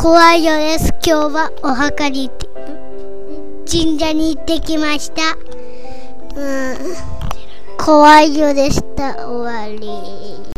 怖いよです。今日はお墓に行って、神社に行ってきました。うん、怖いよでした。終わり。